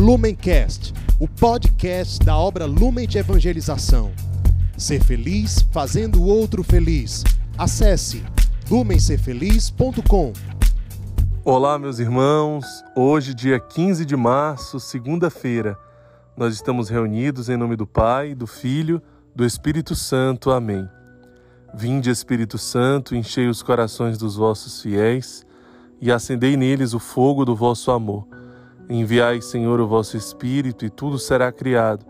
Lumencast, o podcast da obra Lumen de Evangelização. Ser feliz fazendo o outro feliz. Acesse lumencerfeliz.com. Olá, meus irmãos. Hoje, dia 15 de março, segunda-feira, nós estamos reunidos em nome do Pai, do Filho, do Espírito Santo. Amém. Vinde, Espírito Santo, enchei os corações dos vossos fiéis e acendei neles o fogo do vosso amor. Enviai, Senhor, o vosso Espírito, e tudo será criado,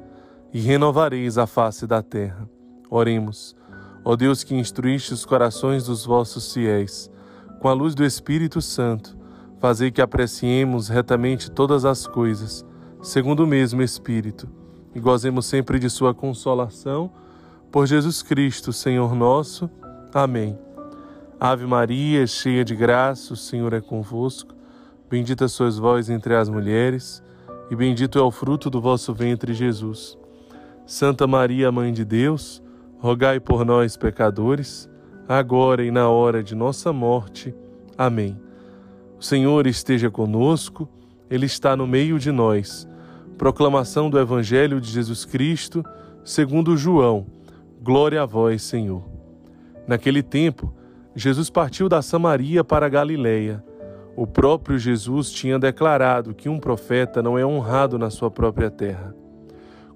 e renovareis a face da terra. Oremos. Ó Deus que instruíste os corações dos vossos fiéis, com a luz do Espírito Santo, fazei que apreciemos retamente todas as coisas, segundo o mesmo Espírito, e gozemos sempre de Sua consolação por Jesus Cristo, Senhor nosso. Amém. Ave Maria, cheia de graça, o Senhor é convosco. Bendita sois vós entre as mulheres, e bendito é o fruto do vosso ventre, Jesus. Santa Maria, Mãe de Deus, rogai por nós, pecadores, agora e na hora de nossa morte. Amém. O Senhor esteja conosco, Ele está no meio de nós. Proclamação do Evangelho de Jesus Cristo, segundo João. Glória a vós, Senhor. Naquele tempo, Jesus partiu da Samaria para a Galiléia. O próprio Jesus tinha declarado que um profeta não é honrado na sua própria terra.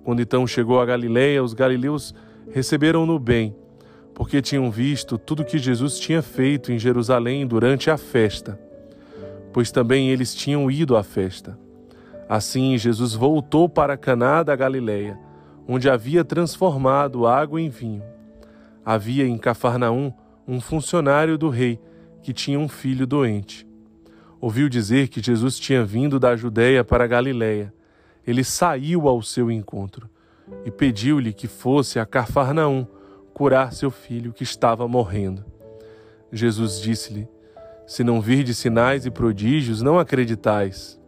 Quando então chegou a Galiléia, os galileus receberam-no bem, porque tinham visto tudo que Jesus tinha feito em Jerusalém durante a festa, pois também eles tinham ido à festa. Assim, Jesus voltou para Caná da Galiléia onde havia transformado água em vinho. Havia em Cafarnaum um funcionário do rei que tinha um filho doente. Ouviu dizer que Jesus tinha vindo da Judéia para a Galiléia. Ele saiu ao seu encontro e pediu-lhe que fosse a Cafarnaum curar seu filho que estava morrendo. Jesus disse-lhe: Se não virdes sinais e prodígios, não acreditais.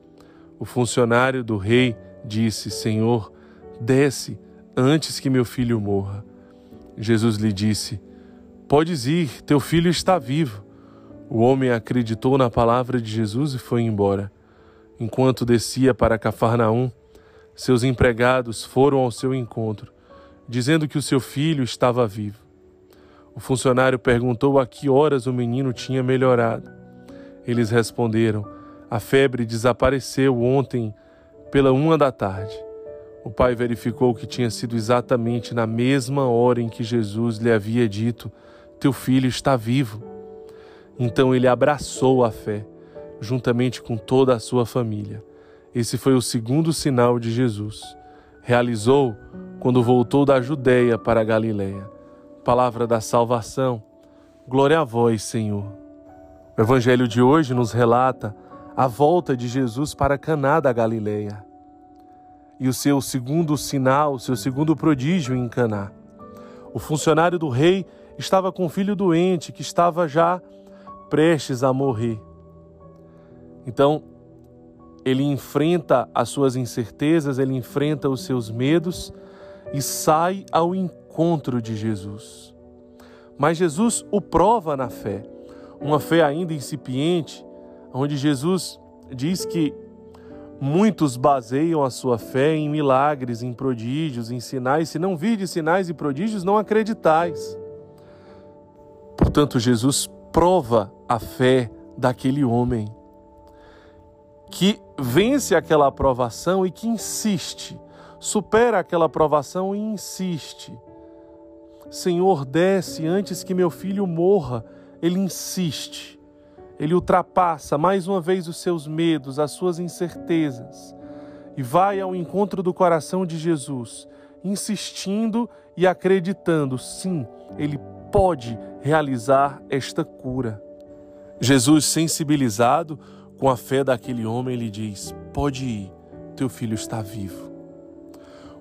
O funcionário do rei disse: Senhor, desce antes que meu filho morra. Jesus lhe disse: Podes ir, teu filho está vivo. O homem acreditou na palavra de Jesus e foi embora. Enquanto descia para Cafarnaum, seus empregados foram ao seu encontro, dizendo que o seu filho estava vivo. O funcionário perguntou a que horas o menino tinha melhorado. Eles responderam: A febre desapareceu ontem pela uma da tarde. O pai verificou que tinha sido exatamente na mesma hora em que Jesus lhe havia dito: Teu filho está vivo. Então ele abraçou a fé, juntamente com toda a sua família. Esse foi o segundo sinal de Jesus. Realizou quando voltou da Judéia para a Galiléia. Palavra da salvação. Glória a vós, Senhor. O evangelho de hoje nos relata a volta de Jesus para Caná da Galileia e o seu segundo sinal, seu segundo prodígio em Caná. O funcionário do rei estava com um filho doente que estava já prestes a morrer. Então, ele enfrenta as suas incertezas, ele enfrenta os seus medos e sai ao encontro de Jesus. Mas Jesus o prova na fé, uma fé ainda incipiente, onde Jesus diz que Muitos baseiam a sua fé em milagres, em prodígios, em sinais. Se não virdes sinais e prodígios, não acreditais. Portanto, Jesus prova a fé daquele homem que vence aquela aprovação e que insiste, supera aquela aprovação e insiste. Senhor, desce antes que meu filho morra. Ele insiste. Ele ultrapassa mais uma vez os seus medos, as suas incertezas e vai ao encontro do coração de Jesus, insistindo e acreditando, sim, ele pode realizar esta cura. Jesus, sensibilizado com a fé daquele homem, lhe diz: Pode ir, teu filho está vivo.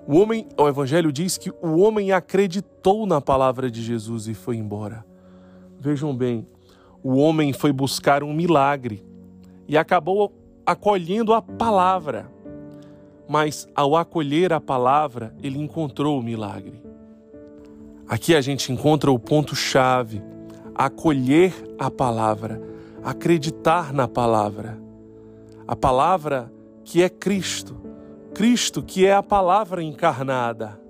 O homem, o evangelho diz que o homem acreditou na palavra de Jesus e foi embora. Vejam bem, o homem foi buscar um milagre e acabou acolhendo a palavra. Mas ao acolher a palavra, ele encontrou o milagre. Aqui a gente encontra o ponto-chave: acolher a palavra, acreditar na palavra. A palavra que é Cristo, Cristo, que é a palavra encarnada.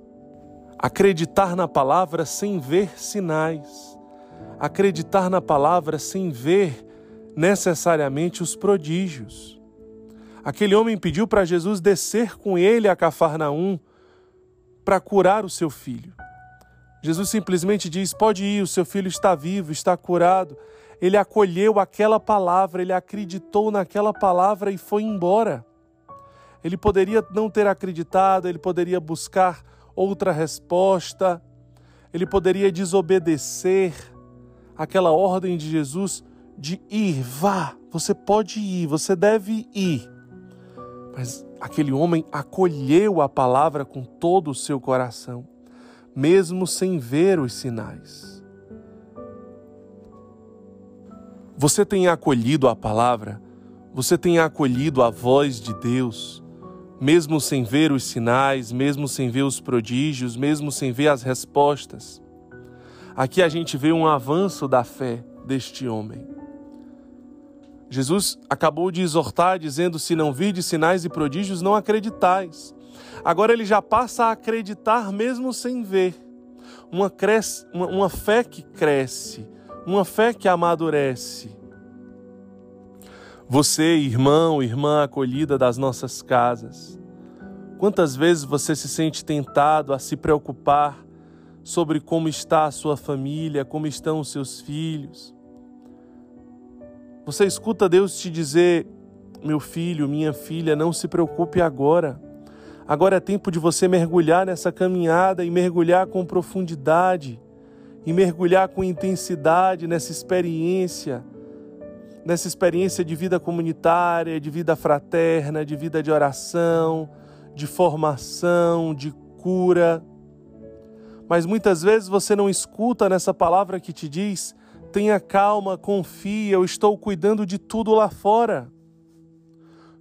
Acreditar na palavra sem ver sinais. Acreditar na palavra sem ver necessariamente os prodígios. Aquele homem pediu para Jesus descer com ele a Cafarnaum para curar o seu filho. Jesus simplesmente diz: Pode ir, o seu filho está vivo, está curado. Ele acolheu aquela palavra, ele acreditou naquela palavra e foi embora. Ele poderia não ter acreditado, ele poderia buscar outra resposta, ele poderia desobedecer aquela ordem de Jesus de ir, vá, você pode ir, você deve ir. Mas aquele homem acolheu a palavra com todo o seu coração, mesmo sem ver os sinais. Você tem acolhido a palavra? Você tem acolhido a voz de Deus? Mesmo sem ver os sinais, mesmo sem ver os prodígios, mesmo sem ver as respostas. Aqui a gente vê um avanço da fé deste homem. Jesus acabou de exortar, dizendo: Se não virdes sinais e prodígios, não acreditais. Agora ele já passa a acreditar mesmo sem ver. Uma, cresce, uma, uma fé que cresce, uma fé que amadurece. Você, irmão, irmã acolhida das nossas casas, quantas vezes você se sente tentado a se preocupar sobre como está a sua família, como estão os seus filhos? Você escuta Deus te dizer: meu filho, minha filha, não se preocupe agora. Agora é tempo de você mergulhar nessa caminhada e mergulhar com profundidade e mergulhar com intensidade nessa experiência, nessa experiência de vida comunitária, de vida fraterna, de vida de oração, de formação, de cura. Mas muitas vezes você não escuta nessa palavra que te diz: tenha calma, confia, eu estou cuidando de tudo lá fora.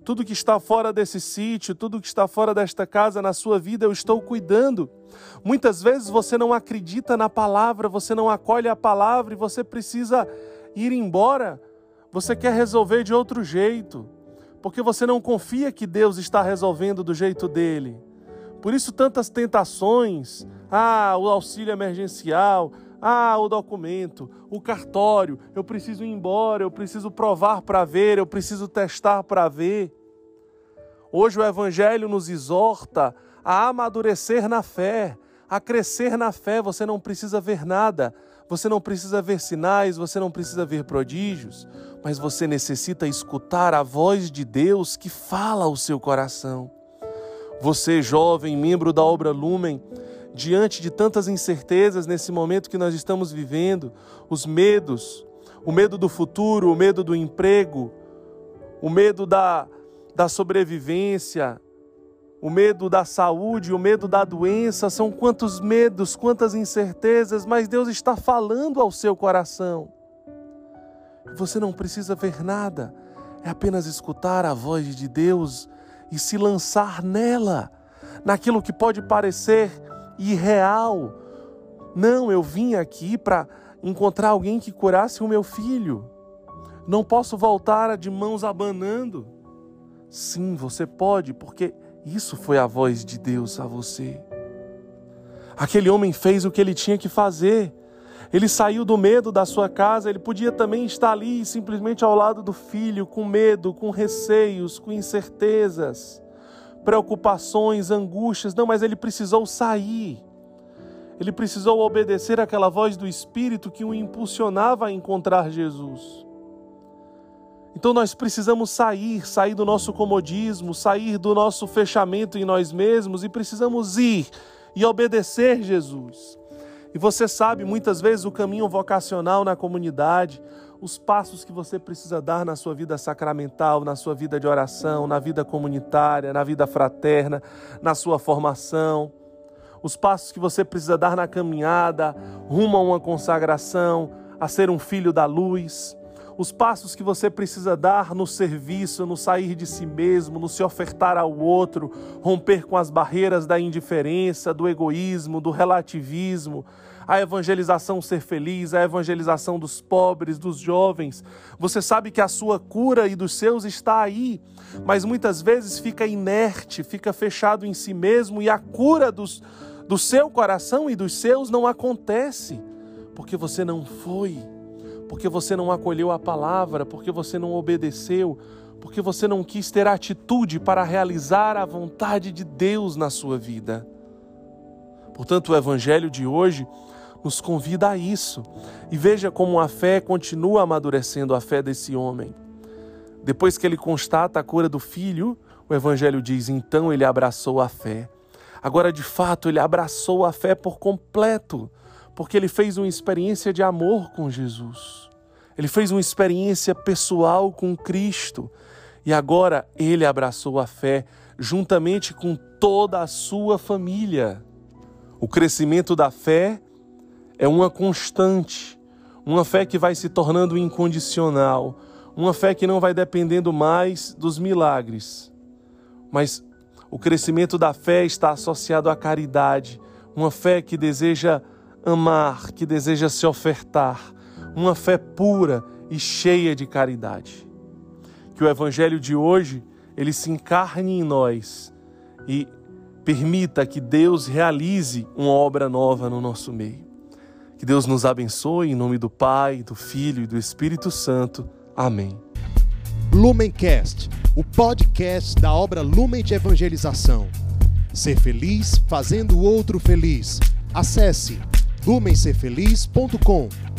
Tudo que está fora desse sítio, tudo que está fora desta casa na sua vida, eu estou cuidando. Muitas vezes você não acredita na palavra, você não acolhe a palavra e você precisa ir embora. Você quer resolver de outro jeito, porque você não confia que Deus está resolvendo do jeito dele. Por isso, tantas tentações. Ah, o auxílio emergencial. Ah, o documento, o cartório, eu preciso ir embora, eu preciso provar para ver, eu preciso testar para ver. Hoje o Evangelho nos exorta a amadurecer na fé, a crescer na fé. Você não precisa ver nada, você não precisa ver sinais, você não precisa ver prodígios, mas você necessita escutar a voz de Deus que fala ao seu coração. Você, jovem, membro da obra Lumen, diante de tantas incertezas nesse momento que nós estamos vivendo, os medos, o medo do futuro, o medo do emprego, o medo da, da sobrevivência, o medo da saúde, o medo da doença, são quantos medos, quantas incertezas, mas Deus está falando ao seu coração. Você não precisa ver nada, é apenas escutar a voz de Deus e se lançar nela, naquilo que pode parecer irreal. Não, eu vim aqui para encontrar alguém que curasse o meu filho. Não posso voltar de mãos abanando. Sim, você pode, porque isso foi a voz de Deus a você. Aquele homem fez o que ele tinha que fazer. Ele saiu do medo da sua casa, ele podia também estar ali simplesmente ao lado do filho, com medo, com receios, com incertezas preocupações, angústias. Não, mas ele precisou sair. Ele precisou obedecer àquela voz do Espírito que o impulsionava a encontrar Jesus. Então nós precisamos sair, sair do nosso comodismo, sair do nosso fechamento em nós mesmos e precisamos ir e obedecer Jesus. E você sabe, muitas vezes o caminho vocacional na comunidade, os passos que você precisa dar na sua vida sacramental, na sua vida de oração, na vida comunitária, na vida fraterna, na sua formação, os passos que você precisa dar na caminhada rumo a uma consagração, a ser um filho da luz, os passos que você precisa dar no serviço, no sair de si mesmo, no se ofertar ao outro, romper com as barreiras da indiferença, do egoísmo, do relativismo, a evangelização ser feliz, a evangelização dos pobres, dos jovens. Você sabe que a sua cura e dos seus está aí, mas muitas vezes fica inerte, fica fechado em si mesmo e a cura dos, do seu coração e dos seus não acontece, porque você não foi porque você não acolheu a palavra, porque você não obedeceu, porque você não quis ter atitude para realizar a vontade de Deus na sua vida. Portanto, o Evangelho de hoje nos convida a isso. E veja como a fé continua amadurecendo a fé desse homem. Depois que ele constata a cura do filho, o Evangelho diz: então ele abraçou a fé. Agora, de fato, ele abraçou a fé por completo porque ele fez uma experiência de amor com Jesus. Ele fez uma experiência pessoal com Cristo. E agora ele abraçou a fé juntamente com toda a sua família. O crescimento da fé é uma constante, uma fé que vai se tornando incondicional, uma fé que não vai dependendo mais dos milagres. Mas o crescimento da fé está associado à caridade, uma fé que deseja amar, que deseja se ofertar, uma fé pura e cheia de caridade. Que o evangelho de hoje ele se encarne em nós e permita que Deus realize uma obra nova no nosso meio. Que Deus nos abençoe em nome do Pai, do Filho e do Espírito Santo. Amém. Lumencast, o podcast da obra Lumen de Evangelização. Ser feliz fazendo o outro feliz. Acesse lumencerfeliz.com